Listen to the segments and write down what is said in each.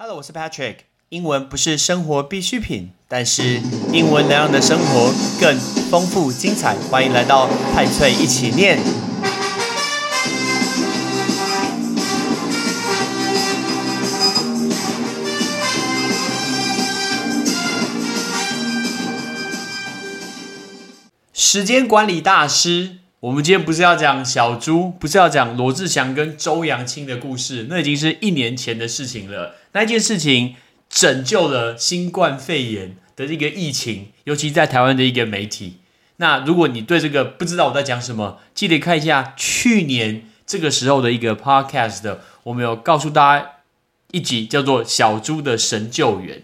Hello，我是 Patrick。英文不是生活必需品，但是英文能让你的生活更丰富精彩。欢迎来到派翠一起念。时间管理大师，我们今天不是要讲小猪，不是要讲罗志祥跟周扬青的故事，那已经是一年前的事情了。那件事情拯救了新冠肺炎的这个疫情，尤其在台湾的一个媒体。那如果你对这个不知道我在讲什么，记得看一下去年这个时候的一个 podcast，我们有告诉大家一集叫做《小猪的神救援》。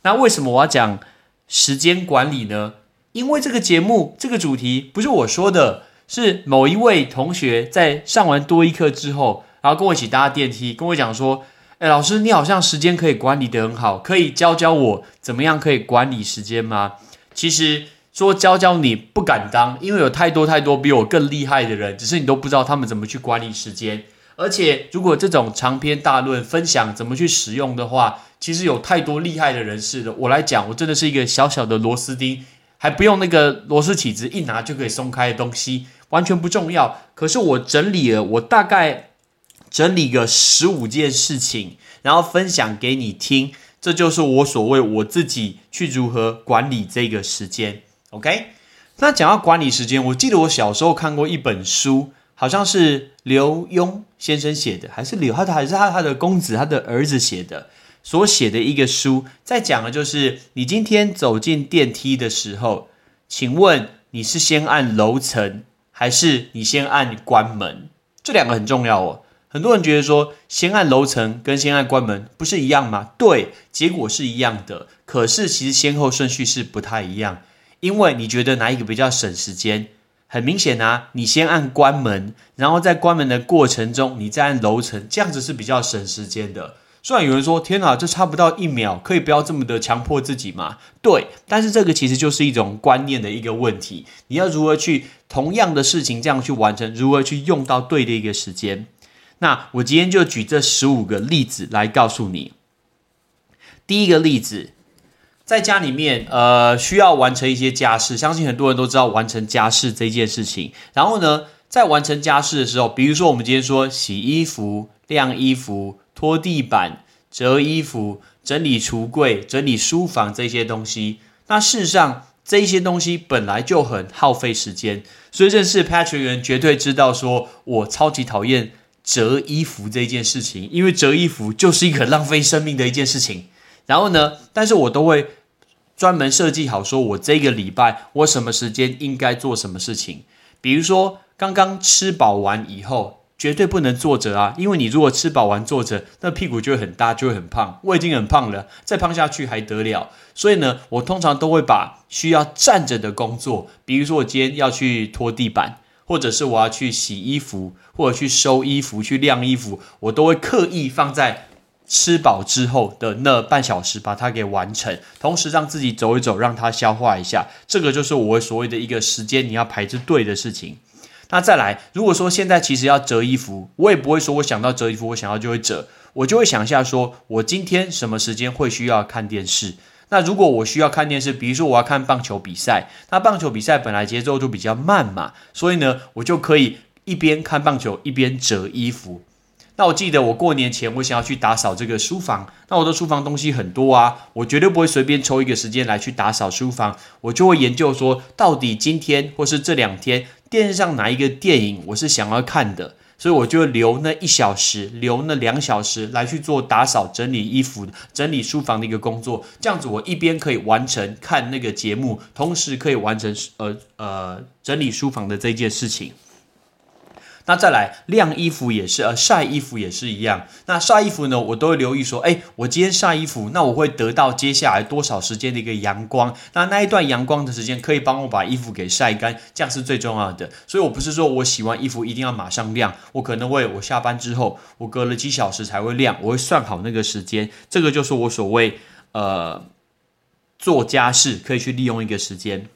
那为什么我要讲时间管理呢？因为这个节目这个主题不是我说的，是某一位同学在上完多一课之后，然后跟我一起搭电梯，跟我讲说。哎，老师，你好像时间可以管理得很好，可以教教我怎么样可以管理时间吗？其实说教教你不敢当，因为有太多太多比我更厉害的人，只是你都不知道他们怎么去管理时间。而且如果这种长篇大论分享怎么去使用的话，其实有太多厉害的人士了。我来讲，我真的是一个小小的螺丝钉，还不用那个螺丝起子一拿就可以松开的东西，完全不重要。可是我整理了，我大概。整理个十五件事情，然后分享给你听，这就是我所谓我自己去如何管理这个时间。OK，那讲到管理时间，我记得我小时候看过一本书，好像是刘墉先生写的，还是刘他的还是他他的公子他的儿子写的，所写的一个书，在讲的就是你今天走进电梯的时候，请问你是先按楼层，还是你先按关门？这两个很重要哦。很多人觉得说，先按楼层跟先按关门不是一样吗？对，结果是一样的。可是其实先后顺序是不太一样，因为你觉得哪一个比较省时间？很明显啊，你先按关门，然后在关门的过程中，你再按楼层，这样子是比较省时间的。虽然有人说，天哪，这差不到一秒，可以不要这么的强迫自己吗？对，但是这个其实就是一种观念的一个问题。你要如何去同样的事情这样去完成？如何去用到对的一个时间？那我今天就举这十五个例子来告诉你。第一个例子，在家里面，呃，需要完成一些家事，相信很多人都知道完成家事这件事情。然后呢，在完成家事的时候，比如说我们今天说洗衣服、晾衣服、拖地板、折衣服、整理橱柜、整理书房这些东西，那事实上这些东西本来就很耗费时间。所以认识 Patrick 人绝对知道，说我超级讨厌。折衣服这件事情，因为折衣服就是一个浪费生命的一件事情。然后呢，但是我都会专门设计好，说我这个礼拜我什么时间应该做什么事情。比如说，刚刚吃饱完以后，绝对不能坐着啊，因为你如果吃饱完坐着，那屁股就会很大，就会很胖。我已经很胖了，再胖下去还得了？所以呢，我通常都会把需要站着的工作，比如说我今天要去拖地板。或者是我要去洗衣服，或者去收衣服、去晾衣服，我都会刻意放在吃饱之后的那半小时把它给完成，同时让自己走一走，让它消化一下。这个就是我所谓的一个时间你要排着队的事情。那再来，如果说现在其实要折衣服，我也不会说我想到折衣服，我想要就会折，我就会想一下，说我今天什么时间会需要看电视。那如果我需要看电视，比如说我要看棒球比赛，那棒球比赛本来节奏就比较慢嘛，所以呢，我就可以一边看棒球一边折衣服。那我记得我过年前我想要去打扫这个书房，那我的书房东西很多啊，我绝对不会随便抽一个时间来去打扫书房，我就会研究说，到底今天或是这两天电视上哪一个电影我是想要看的。所以我就留那一小时，留那两小时来去做打扫、整理衣服、整理书房的一个工作。这样子，我一边可以完成看那个节目，同时可以完成呃呃整理书房的这件事情。那再来晾衣服也是，呃晒衣服也是一样。那晒衣服呢，我都会留意说，哎，我今天晒衣服，那我会得到接下来多少时间的一个阳光？那那一段阳光的时间可以帮我把衣服给晒干，这样是最重要的。所以我不是说我洗完衣服一定要马上晾，我可能会我下班之后，我隔了几小时才会晾，我会算好那个时间。这个就是我所谓呃做家事可以去利用一个时间。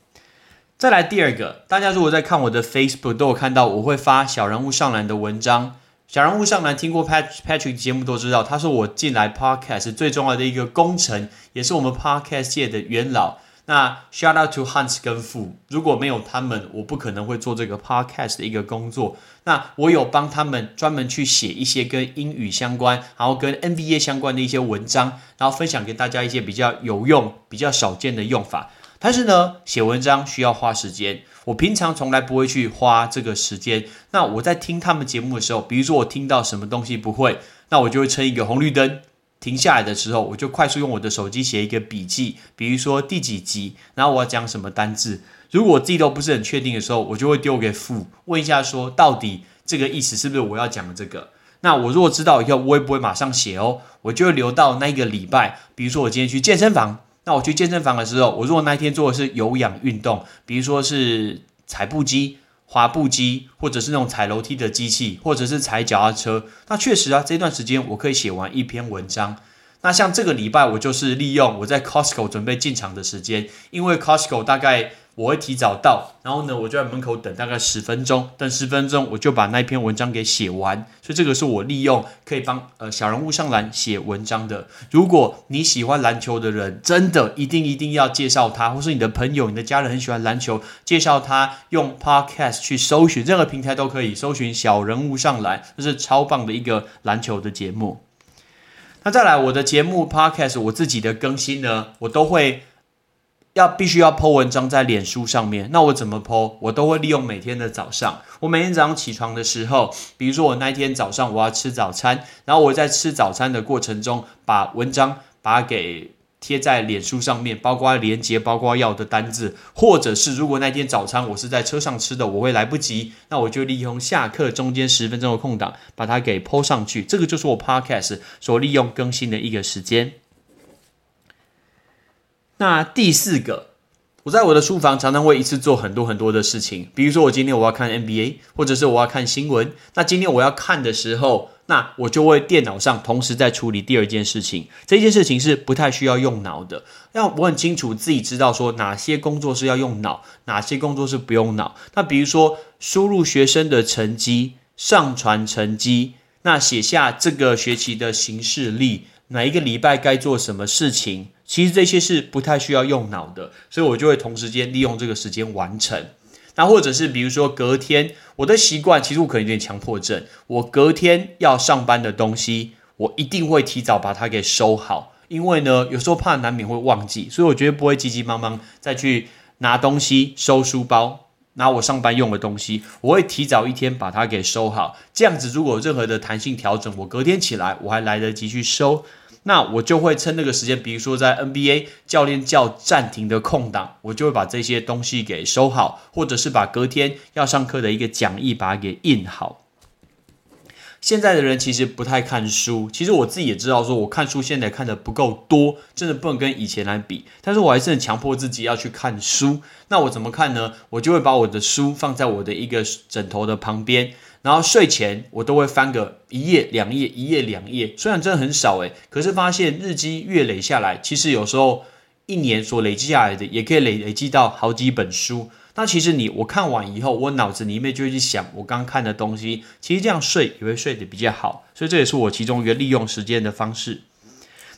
再来第二个，大家如果在看我的 Facebook 都有看到，我会发小人物上篮的文章，小人物上篮听过 Pat Patrick 节目都知道，他是我进来 Podcast 最重要的一个功臣，也是我们 Podcast 界的元老。那 Shout out to Hans 跟富，如果没有他们，我不可能会做这个 Podcast 的一个工作。那我有帮他们专门去写一些跟英语相关，然后跟 NBA 相关的一些文章，然后分享给大家一些比较有用、比较少见的用法。但是呢，写文章需要花时间，我平常从来不会去花这个时间。那我在听他们节目的时候，比如说我听到什么东西不会，那我就会撑一个红绿灯停下来的时候，我就快速用我的手机写一个笔记，比如说第几集，然后我要讲什么单字。如果我自己都不是很确定的时候，我就会丢给父问一下，说到底这个意思是不是我要讲的这个？那我如果知道以后，我也不会马上写哦，我就会留到那一个礼拜。比如说我今天去健身房。那我去健身房的时候，我如果那一天做的是有氧运动，比如说是踩步机、滑步机，或者是那种踩楼梯的机器，或者是踩脚踏车，那确实啊，这段时间我可以写完一篇文章。那像这个礼拜，我就是利用我在 Costco 准备进场的时间，因为 Costco 大概。我会提早到，然后呢，我就在门口等大概十分钟，等十分钟我就把那篇文章给写完。所以这个是我利用可以帮呃小人物上篮写文章的。如果你喜欢篮球的人，真的一定一定要介绍他，或是你的朋友、你的家人很喜欢篮球，介绍他用 Podcast 去搜寻，任何平台都可以搜寻小人物上篮，这是超棒的一个篮球的节目。那再来我的节目 Podcast，我自己的更新呢，我都会。要必须要 po 文章在脸书上面，那我怎么 po？我都会利用每天的早上，我每天早上起床的时候，比如说我那一天早上我要吃早餐，然后我在吃早餐的过程中，把文章把它给贴在脸书上面，包括连接，包括要的单字，或者是如果那天早餐我是在车上吃的，我会来不及，那我就利用下课中间十分钟的空档，把它给 po 上去，这个就是我 podcast 所利用更新的一个时间。那第四个，我在我的书房常常会一次做很多很多的事情。比如说，我今天我要看 NBA，或者是我要看新闻。那今天我要看的时候，那我就会电脑上同时在处理第二件事情。这件事情是不太需要用脑的，要我很清楚自己知道说哪些工作是要用脑，哪些工作是不用脑。那比如说，输入学生的成绩，上传成绩，那写下这个学期的行事历，哪一个礼拜该做什么事情。其实这些是不太需要用脑的，所以我就会同时间利用这个时间完成。那或者是比如说隔天，我的习惯其实我可能有点强迫症，我隔天要上班的东西，我一定会提早把它给收好，因为呢有时候怕难免会忘记，所以我绝对不会急急忙忙再去拿东西、收书包、拿我上班用的东西，我会提早一天把它给收好。这样子如果有任何的弹性调整，我隔天起来我还来得及去收。那我就会趁那个时间，比如说在 NBA 教练叫暂停的空档，我就会把这些东西给收好，或者是把隔天要上课的一个讲义把它给印好。现在的人其实不太看书，其实我自己也知道，说我看书现在看的不够多，真的不能跟以前来比。但是我还是很强迫自己要去看书。那我怎么看呢？我就会把我的书放在我的一个枕头的旁边。然后睡前我都会翻个一页两页一页两页，虽然真的很少诶，可是发现日积月累下来，其实有时候一年所累积下来的也可以累累积到好几本书。那其实你我看完以后，我脑子里面就会去想我刚看的东西，其实这样睡也会睡得比较好。所以这也是我其中一个利用时间的方式。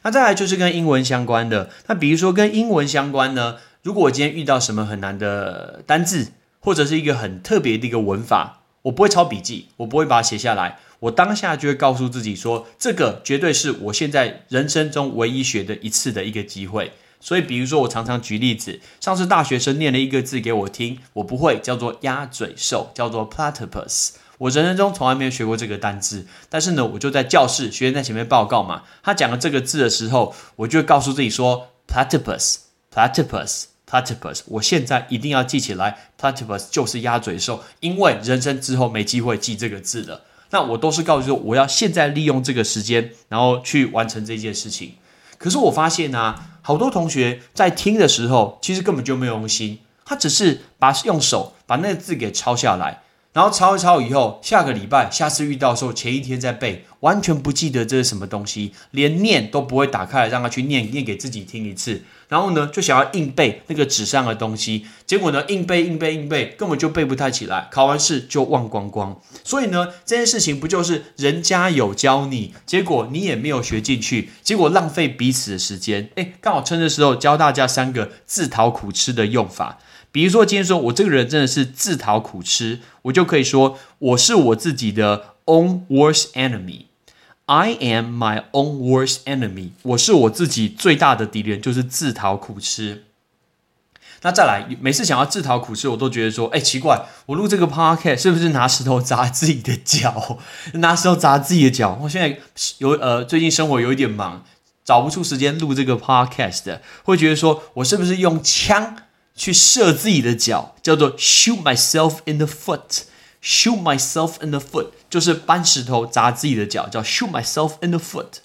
那再来就是跟英文相关的，那比如说跟英文相关呢，如果我今天遇到什么很难的单字，或者是一个很特别的一个文法。我不会抄笔记，我不会把它写下来，我当下就会告诉自己说，这个绝对是我现在人生中唯一学的一次的一个机会。所以，比如说，我常常举例子，上次大学生念了一个字给我听，我不会，叫做鸭嘴兽，叫做 platypus。我人生中从来没有学过这个单字，但是呢，我就在教室，学生在前面报告嘛，他讲了这个字的时候，我就会告诉自己说，platypus，platypus。Platypus，我现在一定要记起来，Platypus 就是鸭嘴兽，因为人生之后没机会记这个字了。那我都是告诉说，我要现在利用这个时间，然后去完成这件事情。可是我发现呢，好多同学在听的时候，其实根本就没有用心，他只是把用手把那个字给抄下来，然后抄一抄以后，下个礼拜、下次遇到的时候，前一天再背，完全不记得这是什么东西，连念都不会打开来让他去念，念给自己听一次。然后呢，就想要硬背那个纸上的东西，结果呢，硬背硬背硬背，根本就背不太起来，考完试就忘光光。所以呢，这件事情不就是人家有教你，结果你也没有学进去，结果浪费彼此的时间。诶，刚好趁这时候教大家三个自讨苦吃的用法。比如说，今天说我这个人真的是自讨苦吃，我就可以说我是我自己的 own worst enemy。I am my own worst enemy。我是我自己最大的敌人，就是自讨苦吃。那再来，每次想要自讨苦吃，我都觉得说，哎，奇怪，我录这个 podcast 是不是拿石头砸自己的脚？拿石头砸自己的脚？我现在有呃，最近生活有一点忙，找不出时间录这个 podcast，会觉得说我是不是用枪？去射自己的脚，叫做 shoot myself in the foot。Shoot myself in the foot 就是搬石头砸自己的脚，叫 shoot myself in the foot。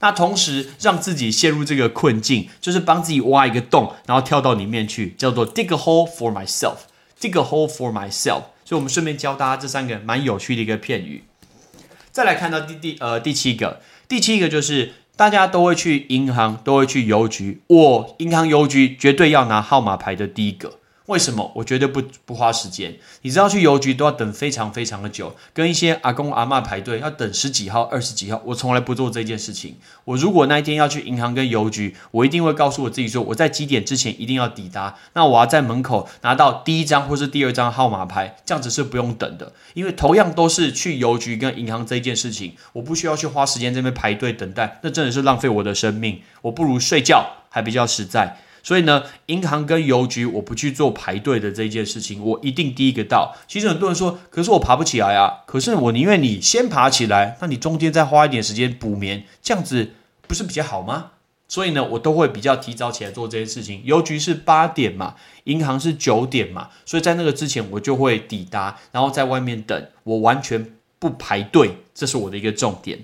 那同时让自己陷入这个困境，就是帮自己挖一个洞，然后跳到里面去，叫做 dig a hole for myself。dig a hole for myself。所以，我们顺便教大家这三个蛮有趣的一个片语。再来看到第第呃第七个，第七个就是。大家都会去银行，都会去邮局。我银行邮局绝对要拿号码牌的第一个。为什么？我绝对不不花时间。你知道去邮局都要等非常非常的久，跟一些阿公阿妈排队要等十几号、二十几号。我从来不做这件事情。我如果那一天要去银行跟邮局，我一定会告诉我自己说，我在几点之前一定要抵达。那我要在门口拿到第一张或是第二张号码牌，这样子是不用等的。因为同样都是去邮局跟银行这件事情，我不需要去花时间这边排队等待，那真的是浪费我的生命。我不如睡觉还比较实在。所以呢，银行跟邮局，我不去做排队的这件事情，我一定第一个到。其实很多人说，可是我爬不起来啊。可是我宁愿你先爬起来，那你中间再花一点时间补眠，这样子不是比较好吗？所以呢，我都会比较提早起来做这件事情。邮局是八点嘛，银行是九点嘛，所以在那个之前我就会抵达，然后在外面等，我完全不排队，这是我的一个重点。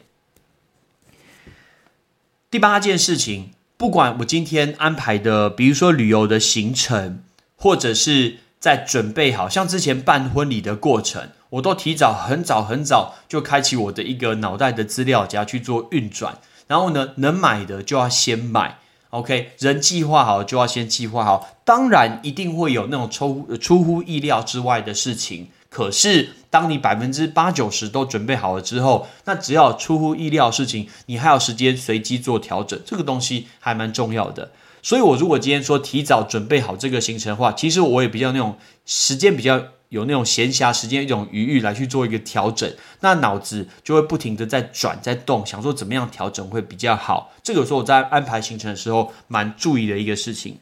第八件事情。不管我今天安排的，比如说旅游的行程，或者是在准备好像之前办婚礼的过程，我都提早很早很早就开启我的一个脑袋的资料夹去做运转。然后呢，能买的就要先买，OK，人计划好就要先计划好。当然一定会有那种出出乎意料之外的事情。可是，当你百分之八九十都准备好了之后，那只要出乎意料的事情，你还有时间随机做调整，这个东西还蛮重要的。所以，我如果今天说提早准备好这个行程的话，其实我也比较那种时间比较有那种闲暇时间一种余裕来去做一个调整，那脑子就会不停的在转在动，想说怎么样调整会比较好。这个时候我在安排行程的时候蛮注意的一个事情。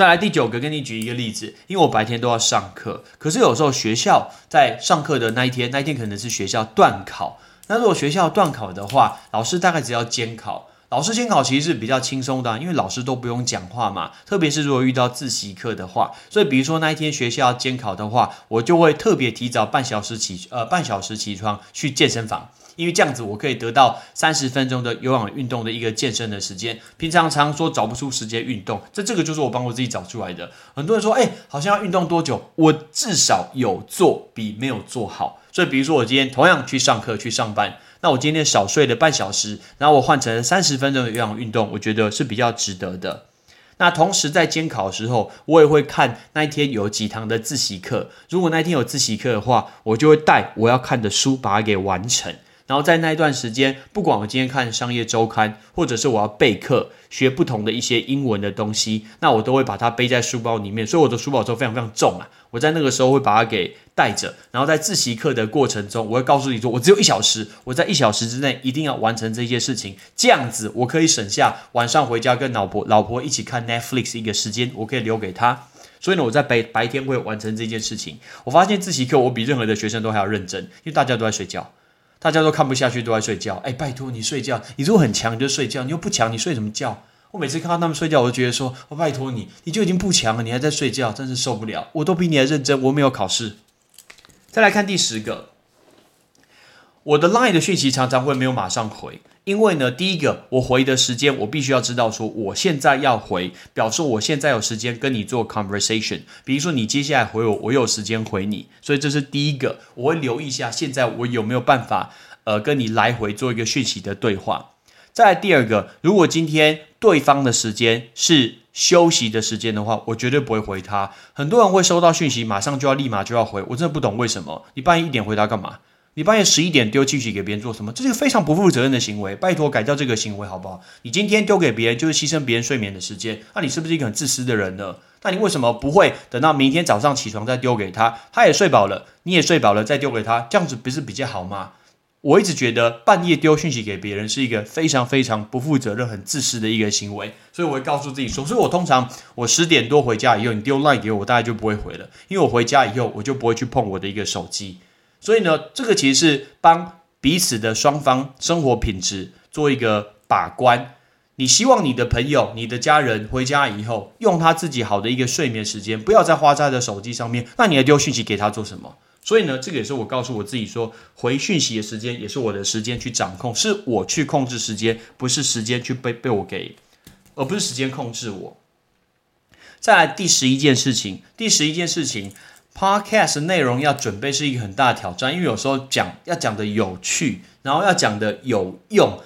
再来第九个，跟你举一个例子，因为我白天都要上课，可是有时候学校在上课的那一天，那一天可能是学校断考。那如果学校断考的话，老师大概只要监考。老师监考其实是比较轻松的，因为老师都不用讲话嘛。特别是如果遇到自习课的话，所以比如说那一天学校监考的话，我就会特别提早半小时起，呃，半小时起床去健身房。因为这样子，我可以得到三十分钟的有氧运动的一个健身的时间。平常常说找不出时间运动，这这个就是我帮我自己找出来的。很多人说，哎，好像要运动多久？我至少有做比没有做好。所以，比如说我今天同样去上课去上班，那我今天少睡了半小时，然后我换成三十分钟的有氧运动，我觉得是比较值得的。那同时在监考的时候，我也会看那一天有几堂的自习课。如果那一天有自习课的话，我就会带我要看的书把它给完成。然后在那一段时间，不管我今天看商业周刊，或者是我要备课学不同的一些英文的东西，那我都会把它背在书包里面。所以我的书包都非常非常重啊！我在那个时候会把它给带着。然后在自习课的过程中，我会告诉你说，我只有一小时，我在一小时之内一定要完成这些事情，这样子我可以省下晚上回家跟老婆老婆一起看 Netflix 一个时间，我可以留给她。所以呢，我在白白天会完成这件事情。我发现自习课我比任何的学生都还要认真，因为大家都在睡觉。大家都看不下去，都在睡觉。哎，拜托你睡觉，你如果很强你就睡觉，你又不强，你睡什么觉？我每次看到他们睡觉，我就觉得说，我拜托你，你就已经不强了，你还在睡觉，真是受不了。我都比你还认真，我没有考试。再来看第十个，我的 LINE 的讯息常常会没有马上回。因为呢，第一个我回的时间，我必须要知道说我现在要回，表示我现在有时间跟你做 conversation。比如说你接下来回我，我有时间回你，所以这是第一个，我会留意一下现在我有没有办法呃跟你来回做一个讯息的对话。再来第二个，如果今天对方的时间是休息的时间的话，我绝对不会回他。很多人会收到讯息，马上就要立马就要回，我真的不懂为什么。你半夜一点回他干嘛？你半夜十一点丢信息给别人做什么？这是一个非常不负责任的行为，拜托改掉这个行为好不好？你今天丢给别人就是牺牲别人睡眠的时间，那你是不是一个很自私的人呢？那你为什么不会等到明天早上起床再丢给他？他也睡饱了，你也睡饱了再丢给他，这样子不是比较好吗？我一直觉得半夜丢讯息给别人是一个非常非常不负责任、很自私的一个行为，所以我会告诉自己说，所以我通常我十点多回家以后，你丢赖给我，我大概就不会回了，因为我回家以后我就不会去碰我的一个手机。所以呢，这个其实是帮彼此的双方生活品质做一个把关。你希望你的朋友、你的家人回家以后，用他自己好的一个睡眠时间，不要再花在的手机上面，那你要丢讯息给他做什么？所以呢，这个也是我告诉我自己说，回讯息的时间也是我的时间去掌控，是我去控制时间，不是时间去被被我给，而不是时间控制我。再来第十一件事情，第十一件事情，Podcast 内容要准备是一个很大的挑战，因为有时候讲要讲的有趣，然后要讲的有用。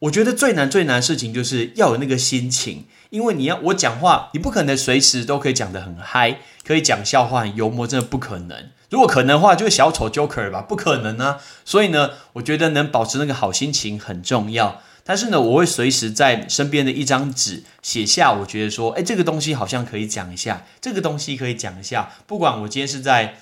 我觉得最难最难的事情就是要有那个心情，因为你要我讲话，你不可能随时都可以讲得很嗨，可以讲笑话、很幽默，真的不可能。如果可能的话，就是小丑 Joker 吧，不可能啊。所以呢，我觉得能保持那个好心情很重要。但是呢，我会随时在身边的一张纸写下，我觉得说，哎，这个东西好像可以讲一下，这个东西可以讲一下。不管我今天是在。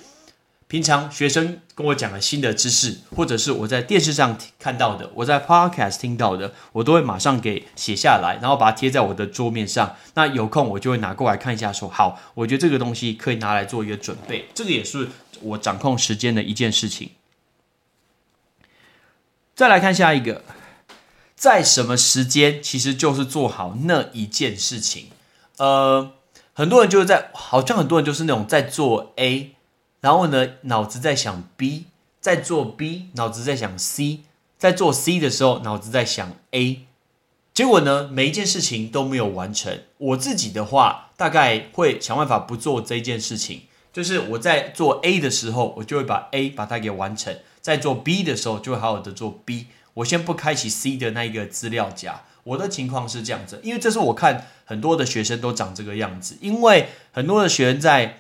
平常学生跟我讲的新的知识，或者是我在电视上看到的，我在 podcast 听到的，我都会马上给写下来，然后把它贴在我的桌面上。那有空我就会拿过来看一下，说好，我觉得这个东西可以拿来做一个准备。这个也是我掌控时间的一件事情。再来看下一个，在什么时间，其实就是做好那一件事情。呃，很多人就是在，好像很多人就是那种在做 A。然后呢，脑子在想 B，在做 B，脑子在想 C，在做 C 的时候，脑子在想 A，结果呢，每一件事情都没有完成。我自己的话，大概会想办法不做这件事情，就是我在做 A 的时候，我就会把 A 把它给完成；在做 B 的时候，就会好好的做 B。我先不开启 C 的那一个资料夹。我的情况是这样子，因为这是我看很多的学生都长这个样子，因为很多的学生在。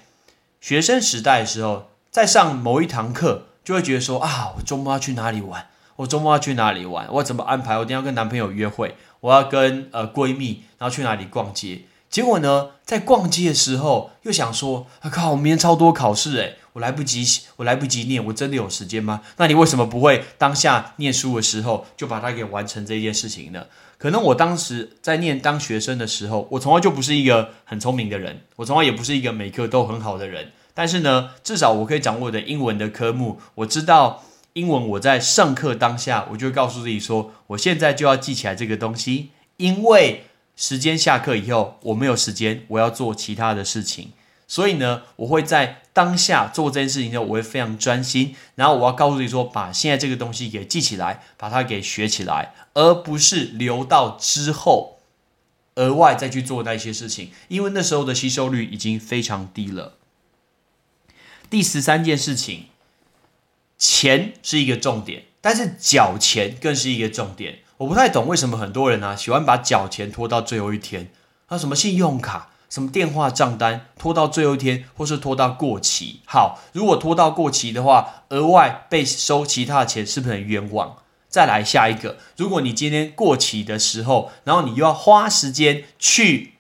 学生时代的时候，在上某一堂课，就会觉得说啊，我周末要去哪里玩？我周末要去哪里玩？我怎么安排？我一定要跟男朋友约会，我要跟呃闺蜜，然后去哪里逛街？结果呢，在逛街的时候，又想说啊靠，我明天超多考试诶，我来不及，我来不及念，我真的有时间吗？那你为什么不会当下念书的时候就把它给完成这件事情呢？可能我当时在念当学生的时候，我从来就不是一个很聪明的人，我从来也不是一个每科都很好的人。但是呢，至少我可以掌握的英文的科目，我知道英文。我在上课当下，我就告诉自己说，我现在就要记起来这个东西，因为时间下课以后我没有时间，我要做其他的事情。所以呢，我会在当下做这件事情的时候，我会非常专心。然后我要告诉自己说，把现在这个东西给记起来，把它给学起来，而不是留到之后额外再去做那些事情，因为那时候的吸收率已经非常低了。第十三件事情，钱是一个重点，但是缴钱更是一个重点。我不太懂为什么很多人呢喜欢把缴钱拖到最后一天，啊，什么信用卡。什么电话账单拖到最后一天，或是拖到过期？好，如果拖到过期的话，额外被收其他的钱，是不是很冤枉？再来下一个，如果你今天过期的时候，然后你又要花时间去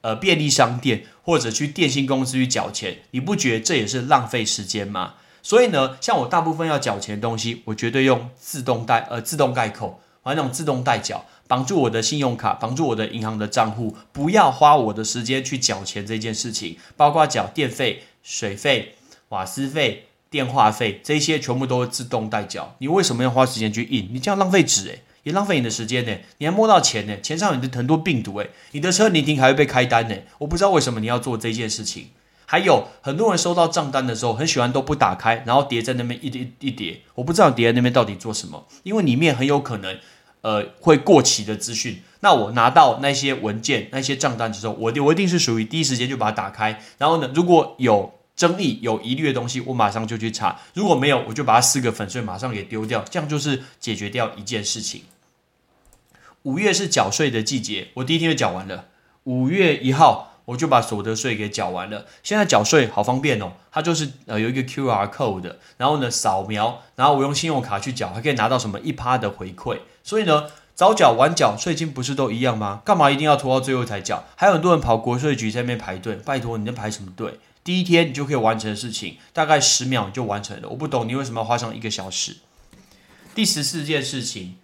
呃便利商店或者去电信公司去缴钱，你不觉得这也是浪费时间吗？所以呢，像我大部分要缴钱的东西，我绝对用自动代呃自动盖扣，还那种自动代缴。绑住我的信用卡，绑住我的银行的账户，不要花我的时间去缴钱这件事情，包括缴电费、水费、瓦斯费、电话费，这些全部都是自动代缴。你为什么要花时间去印？你这样浪费纸诶，也浪费你的时间呢。你还摸到钱呢，钱上有很多病毒诶，你的车你停还会被开单呢。我不知道为什么你要做这件事情。还有很多人收到账单的时候，很喜欢都不打开，然后叠在那边一叠一叠，我不知道叠在那边到底做什么，因为里面很有可能。呃，会过期的资讯，那我拿到那些文件、那些账单之后，我我一定是属于第一时间就把它打开。然后呢，如果有争议、有疑虑的东西，我马上就去查。如果没有，我就把它撕个粉碎，马上给丢掉，这样就是解决掉一件事情。五月是缴税的季节，我第一天就缴完了。五月一号我就把所得税给缴完了。现在缴税好方便哦，它就是呃有一个 Q R code，然后呢扫描，然后我用信用卡去缴，还可以拿到什么一趴的回馈。所以呢，早缴晚缴税金不是都一样吗？干嘛一定要拖到最后才缴？还有很多人跑国税局在那边排队，拜托你在排什么队？第一天你就可以完成的事情，大概十秒就完成了。我不懂你为什么要花上一个小时。第十四件事情。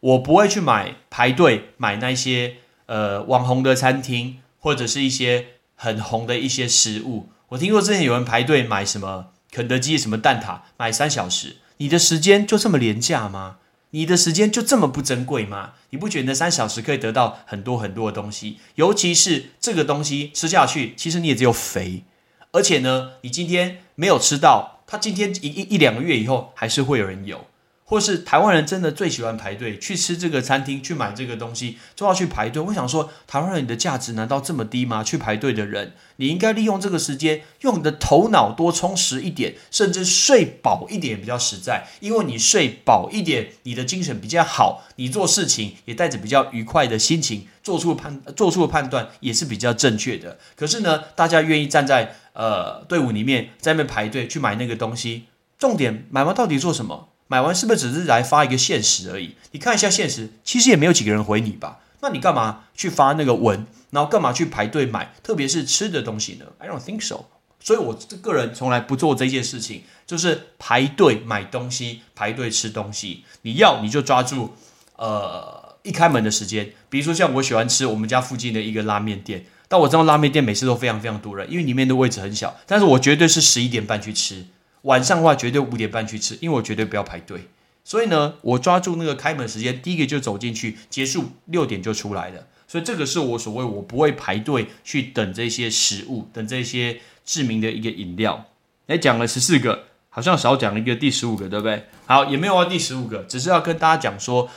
我不会去买排队买那些呃网红的餐厅或者是一些很红的一些食物。我听说之前有人排队买什么肯德基什么蛋挞，买三小时。你的时间就这么廉价吗？你的时间就这么不珍贵吗？你不觉得三小时可以得到很多很多的东西？尤其是这个东西吃下去，其实你也只有肥，而且呢，你今天没有吃到，它今天一一一两个月以后还是会有人有。或是台湾人真的最喜欢排队去吃这个餐厅去买这个东西，就要去排队。我想说，台湾人你的价值难道这么低吗？去排队的人，你应该利用这个时间，用你的头脑多充实一点，甚至睡饱一点比较实在。因为你睡饱一点，你的精神比较好，你做事情也带着比较愉快的心情，做出判做出的判断也是比较正确的。可是呢，大家愿意站在呃队伍里面，在那边排队去买那个东西，重点买完到底做什么？买完是不是只是来发一个现实而已？你看一下现实，其实也没有几个人回你吧？那你干嘛去发那个文，然后干嘛去排队买？特别是吃的东西呢？I don't think so。所以我个人从来不做这件事情，就是排队买东西、排队吃东西。你要你就抓住呃一开门的时间，比如说像我喜欢吃我们家附近的一个拉面店，但我知道拉面店每次都非常非常多人，因为里面的位置很小。但是我绝对是十一点半去吃。晚上的话，绝对五点半去吃，因为我绝对不要排队。所以呢，我抓住那个开门时间，第一个就走进去，结束六点就出来了。所以这个是我所谓我不会排队去等这些食物，等这些知名的一个饮料。哎，讲了十四个，好像少讲了一个第十五个，对不对？好，也没有啊，第十五个，只是要跟大家讲说，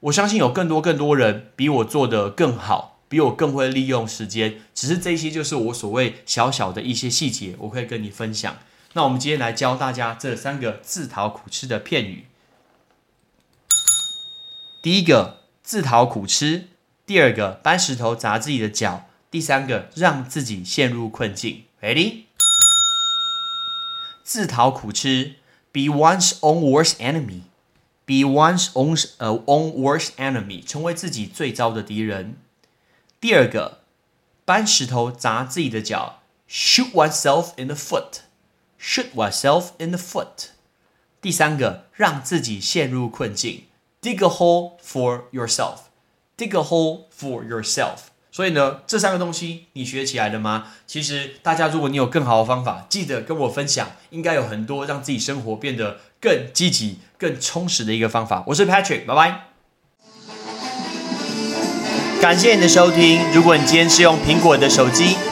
我相信有更多更多人比我做的更好，比我更会利用时间。只是这些就是我所谓小小的一些细节，我可以跟你分享。那我们今天来教大家这三个自讨苦吃的片语。第一个自讨苦吃，第二个搬石头砸自己的脚，第三个让自己陷入困境。Ready？自讨苦吃，be one's own worst enemy，be one's own 呃 own worst enemy，成为自己最糟的敌人。第二个搬石头砸自己的脚，shoot oneself in the foot。Shoot oneself in the foot。第三个，让自己陷入困境，dig a hole for yourself，dig a hole for yourself。所以呢，这三个东西你学起来了吗？其实大家，如果你有更好的方法，记得跟我分享，应该有很多让自己生活变得更积极、更充实的一个方法。我是 Patrick，拜拜。感谢你的收听。如果你今天是用苹果的手机，